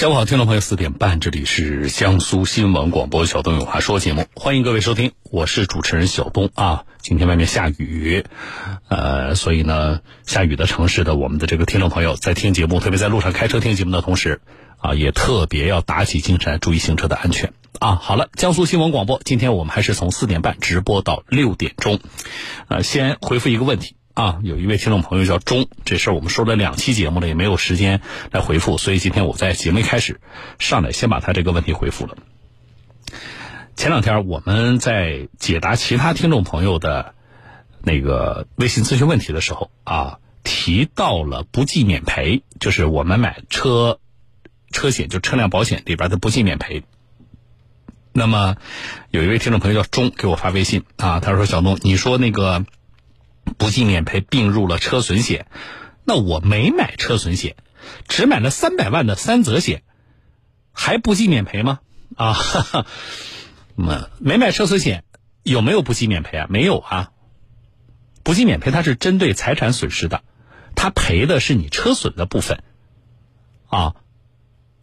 下午好，听众朋友，四点半，这里是江苏新闻广播小东有话说节目，欢迎各位收听，我是主持人小东啊。今天外面下雨，呃，所以呢，下雨的城市的我们的这个听众朋友在听节目，特别在路上开车听节目的同时啊，也特别要打起精神，注意行车的安全啊。好了，江苏新闻广播，今天我们还是从四点半直播到六点钟，呃，先回复一个问题。啊，有一位听众朋友叫钟，这事儿我们说了两期节目了，也没有时间来回复，所以今天我在节目一开始上来先把他这个问题回复了。前两天我们在解答其他听众朋友的那个微信咨询问题的时候啊，提到了不计免赔，就是我们买车车险，就车辆保险里边的不计免赔。那么有一位听众朋友叫钟，给我发微信啊，他说：“小东，你说那个。”不计免赔并入了车损险，那我没买车损险，只买了三百万的三责险，还不计免赔吗？啊，没没买车损险，有没有不计免赔啊？没有啊，不计免赔它是针对财产损失的，它赔的是你车损的部分，啊，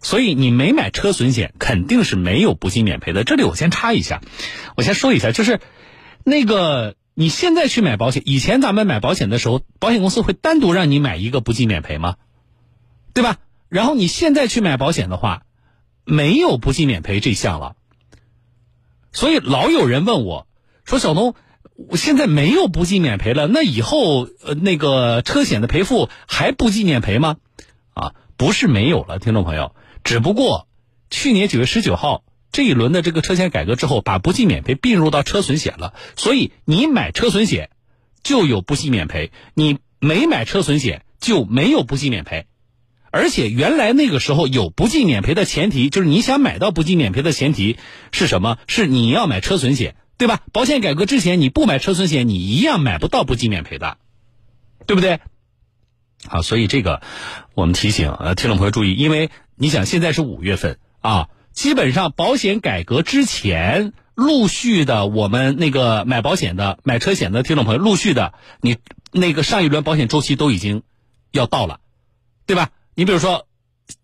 所以你没买车损险，肯定是没有不计免赔的。这里我先插一下，我先说一下，就是那个。你现在去买保险，以前咱们买保险的时候，保险公司会单独让你买一个不计免赔吗？对吧？然后你现在去买保险的话，没有不计免赔这项了。所以老有人问我，说小东，我现在没有不计免赔了，那以后呃那个车险的赔付还不计免赔吗？啊，不是没有了，听众朋友，只不过去年九月十九号。这一轮的这个车险改革之后，把不计免赔并入到车损险了，所以你买车损险就有不计免赔，你没买车损险就没有不计免赔。而且原来那个时候有不计免赔的前提，就是你想买到不计免赔的前提是什么？是你要买车损险，对吧？保险改革之前你不买车损险，你一样买不到不计免赔的，对不对？好，所以这个我们提醒呃听众朋友注意，因为你想现在是五月份啊。基本上，保险改革之前，陆续的，我们那个买保险的、买车险的听众朋友，陆续的，你那个上一轮保险周期都已经要到了，对吧？你比如说，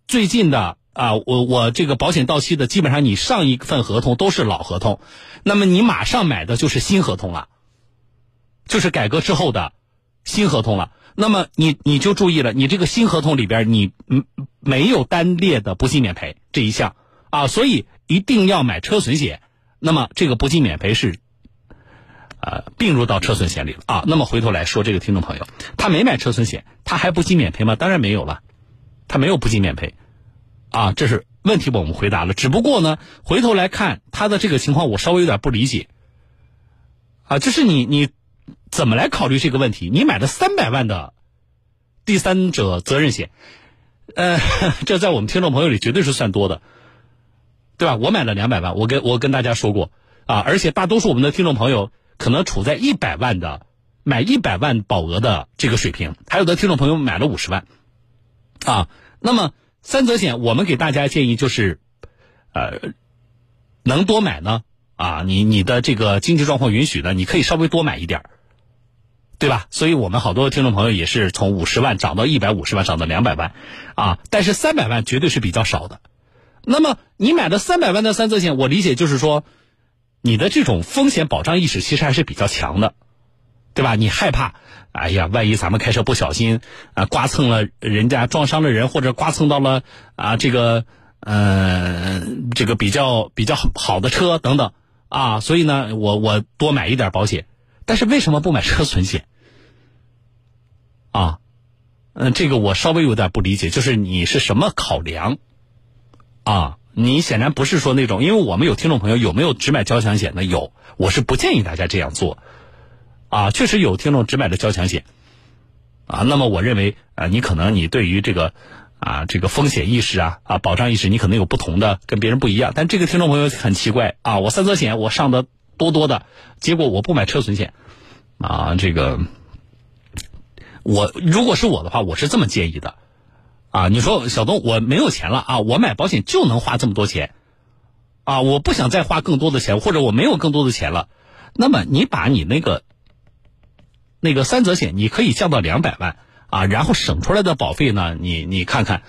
最近的啊，我我这个保险到期的，基本上你上一份合同都是老合同，那么你马上买的就是新合同了，就是改革之后的新合同了。那么你你就注意了，你这个新合同里边，你没有单列的不计免赔这一项。啊，所以一定要买车损险，那么这个不计免赔是，呃，并入到车损险里了啊。那么回头来说，这个听众朋友，他没买车损险，他还不计免赔吗？当然没有了，他没有不计免赔，啊，这是问题，我们回答了。只不过呢，回头来看他的这个情况，我稍微有点不理解，啊，就是你你怎么来考虑这个问题？你买了三百万的第三者责任险，呃，这在我们听众朋友里绝对是算多的。对吧？我买了两百万，我跟我跟大家说过啊，而且大多数我们的听众朋友可能处在一百万的买一百万保额的这个水平，还有的听众朋友买了五十万，啊，那么三责险我们给大家建议就是，呃，能多买呢啊，你你的这个经济状况允许的，你可以稍微多买一点对吧？所以我们好多听众朋友也是从五十万涨到一百五十万，涨到两百万，啊，但是三百万绝对是比较少的。那么你买的三百万的三责险，我理解就是说，你的这种风险保障意识其实还是比较强的，对吧？你害怕，哎呀，万一咱们开车不小心啊，刮蹭了人家，撞伤了人，或者刮蹭到了啊这个嗯这个比较比较好的车等等啊，所以呢，我我多买一点保险。但是为什么不买车损险？啊，嗯，这个我稍微有点不理解，就是你是什么考量？啊，你显然不是说那种，因为我们有听众朋友有没有只买交强险的？有，我是不建议大家这样做。啊，确实有听众只买的交强险。啊，那么我认为，啊，你可能你对于这个，啊，这个风险意识啊，啊，保障意识，你可能有不同的，跟别人不一样。但这个听众朋友很奇怪啊，我三责险我上的多多的，结果我不买车损险。啊，这个，我如果是我的话，我是这么建议的。啊，你说小东，我没有钱了啊，我买保险就能花这么多钱，啊，我不想再花更多的钱，或者我没有更多的钱了，那么你把你那个那个三责险，你可以降到两百万啊，然后省出来的保费呢，你你看看，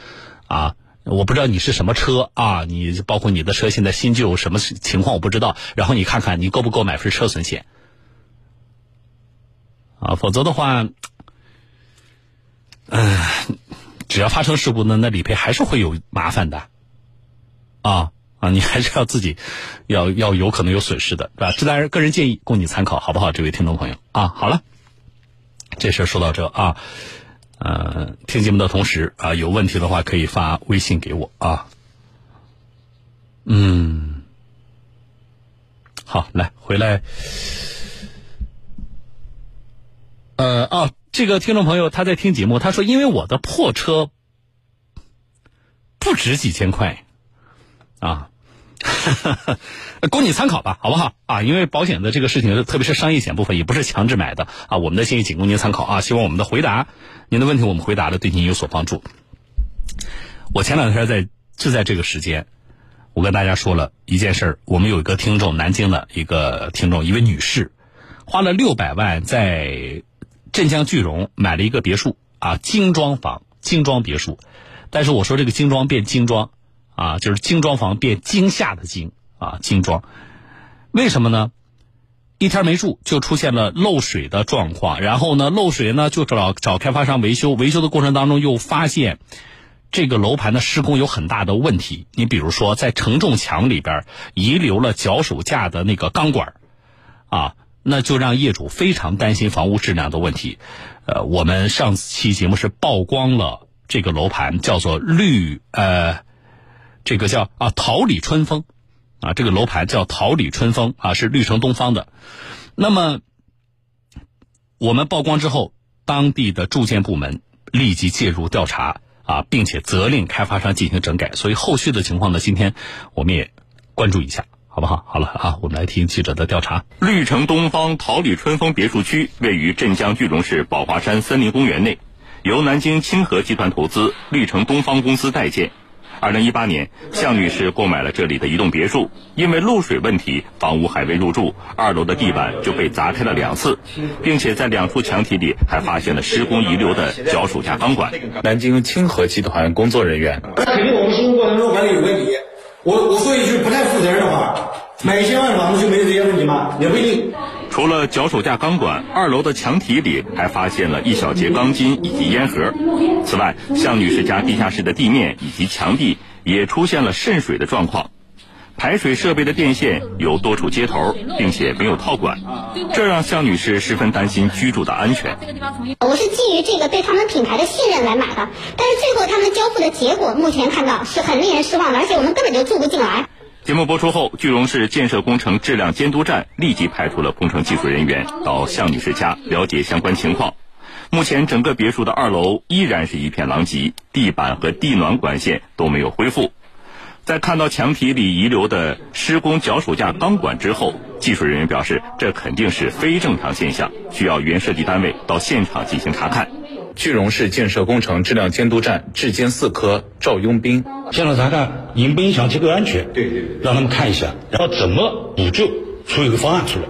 啊，我不知道你是什么车啊，你包括你的车现在新旧什么情况我不知道，然后你看看你够不够买份车损险。啊，否则的话，嗯，只要发生事故呢，那理赔还是会有麻烦的啊啊，你还是要自己要要有可能有损失的，对吧？这当然个人建议，供你参考，好不好？这位听众朋友啊，好了，这事儿说到这啊。呃，听节目的同时啊，有问题的话可以发微信给我啊。嗯，好，来回来。呃，啊，这个听众朋友他在听节目，他说因为我的破车不值几千块啊。供你参考吧，好不好啊？因为保险的这个事情，特别是商业险部分，也不是强制买的啊。我们的建议仅供您参考啊。希望我们的回答，您的问题我们回答的对您有所帮助。我前两天在就在这个时间，我跟大家说了一件事儿。我们有一个听众，南京的一个听众，一位女士，花了六百万在镇江句容买了一个别墅啊，精装房、精装别墅。但是我说这个精装变精装。啊，就是精装房变惊吓的惊啊，精装，为什么呢？一天没住就出现了漏水的状况，然后呢，漏水呢就找找开发商维修，维修的过程当中又发现这个楼盘的施工有很大的问题。你比如说，在承重墙里边遗留了脚手架的那个钢管，啊，那就让业主非常担心房屋质量的问题。呃，我们上期节目是曝光了这个楼盘，叫做绿呃。这个叫啊桃李春风，啊这个楼盘叫桃李春风啊是绿城东方的，那么我们曝光之后，当地的住建部门立即介入调查啊，并且责令开发商进行整改。所以后续的情况呢，今天我们也关注一下，好不好？好了啊，我们来听记者的调查。绿城东方桃李春风别墅区位于镇江句容市宝华山森林公园内，由南京清河集团投资，绿城东方公司代建。二零一八年，向女士购买了这里的一栋别墅，因为漏水问题，房屋还未入住，二楼的地板就被砸开了两次，并且在两处墙体里还发现了施工遗留的脚手架钢管。南京清河集团工作人员，那肯定我们施工过程中管理有问题。我我说一句不太负责任的话，买一千万的房子就没有这些问题吗？也不一定。除了脚手架钢管，二楼的墙体里还发现了一小节钢筋以及烟盒。此外，向女士家地下室的地面以及墙壁也出现了渗水的状况，排水设备的电线有多处接头，并且没有套管，这让向女士十分担心居住的安全。我是基于这个对他们品牌的信任来买的，但是最后他们交付的结果，目前看到是很令人失望的，而且我们根本就住不进来。节目播出后，句容市建设工程质量监督站立即派出了工程技术人员到向女士家了解相关情况。目前，整个别墅的二楼依然是一片狼藉，地板和地暖管线都没有恢复。在看到墙体里遗留的施工脚手架钢管之后，技术人员表示，这肯定是非正常现象，需要原设计单位到现场进行查看。句容市建设工程质量监督站质监四科赵拥兵，现场查看影不影响结构安全？对对，让他们看一下，然后怎么补救，出一个方案出来。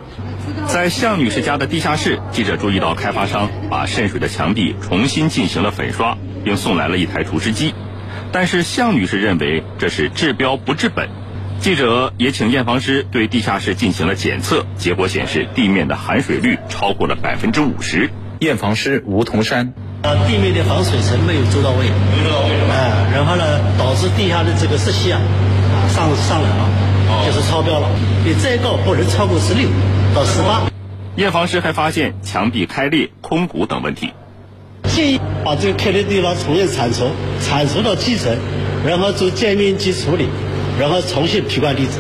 在向女士家的地下室，记者注意到开发商把渗水的墙壁重新进行了粉刷，并送来了一台除湿机。但是向女士认为这是治标不治本。记者也请验房师对地下室进行了检测，结果显示地面的含水率超过了百分之五十。验房师吴桐山。呃，地面的防水层没有做到位，没做到位，哎，然后呢，导致地下的这个湿气啊，啊上上来了，就是超标了。你再高不能超过十六到十八。验房师还发现墙壁开裂、空鼓等问题，建议把这个开裂地方重新铲除，铲除到基层，然后做建面积处理，然后重新批灌地质。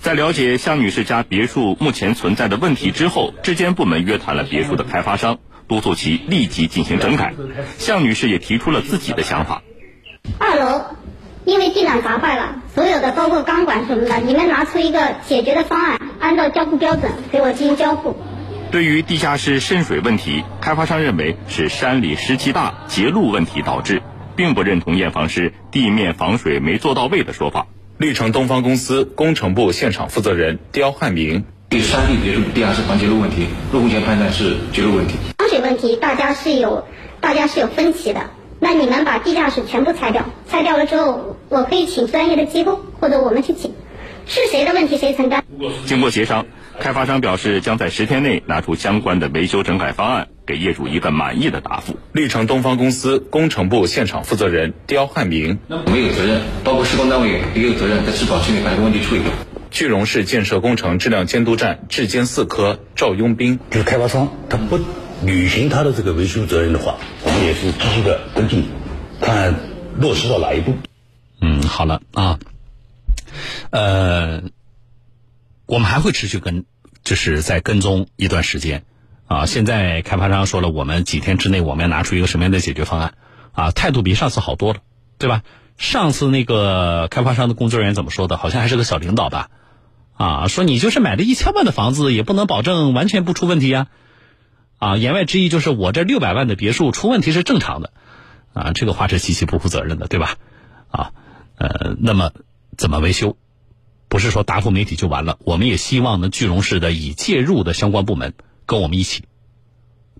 在了解向女士家别墅目前存在的问题之后，质监部门约谈了别墅的开发商。督促其立即进行整改。向女士也提出了自己的想法。二楼因为地暖砸坏了，所有的包括钢管什么的，你们拿出一个解决的方案，按照交付标准给我进行交付。对于地下室渗水问题，开发商认为是山里湿气大、结露问题导致，并不认同验房师地面防水没做到位的说法。绿城东方公司工程部现场负责人刁汉明。对山地别墅地下室防结露问题，入户前判断是结露问题。防水问题，大家是有大家是有分歧的。那你们把地下室全部拆掉，拆掉了之后，我可以请专业的机构，或者我们去请，是谁的问题谁承担。经过协商，开发商表示将在十天内拿出相关的维修整改方案，给业主一个满意的答复。绿城东方公司工程部现场负责人刁汉明，那我们有责任，包括施工单位也有责任，在质保期内把这个问题处理掉。句容市建设工程质量监督站质监四科赵拥兵，就是开发商他不履行他的这个维修责任的话，我们也是积极的跟进，看落实到哪一步。嗯，好了啊，呃，我们还会持续跟，就是在跟踪一段时间啊。现在开发商说了，我们几天之内我们要拿出一个什么样的解决方案啊？态度比上次好多了，对吧？上次那个开发商的工作人员怎么说的？好像还是个小领导吧？啊，说你就是买了一千万的房子，也不能保证完全不出问题呀。啊，言外之意就是我这六百万的别墅出问题是正常的。啊，这个话是极其不负责任的，对吧？啊，呃，那么怎么维修？不是说答复媒体就完了。我们也希望呢，句容市的已介入的相关部门跟我们一起，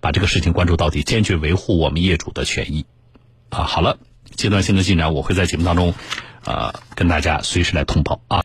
把这个事情关注到底，坚决维护我们业主的权益。啊，好了，阶段性的进展我会在节目当中，呃，跟大家随时来通报啊。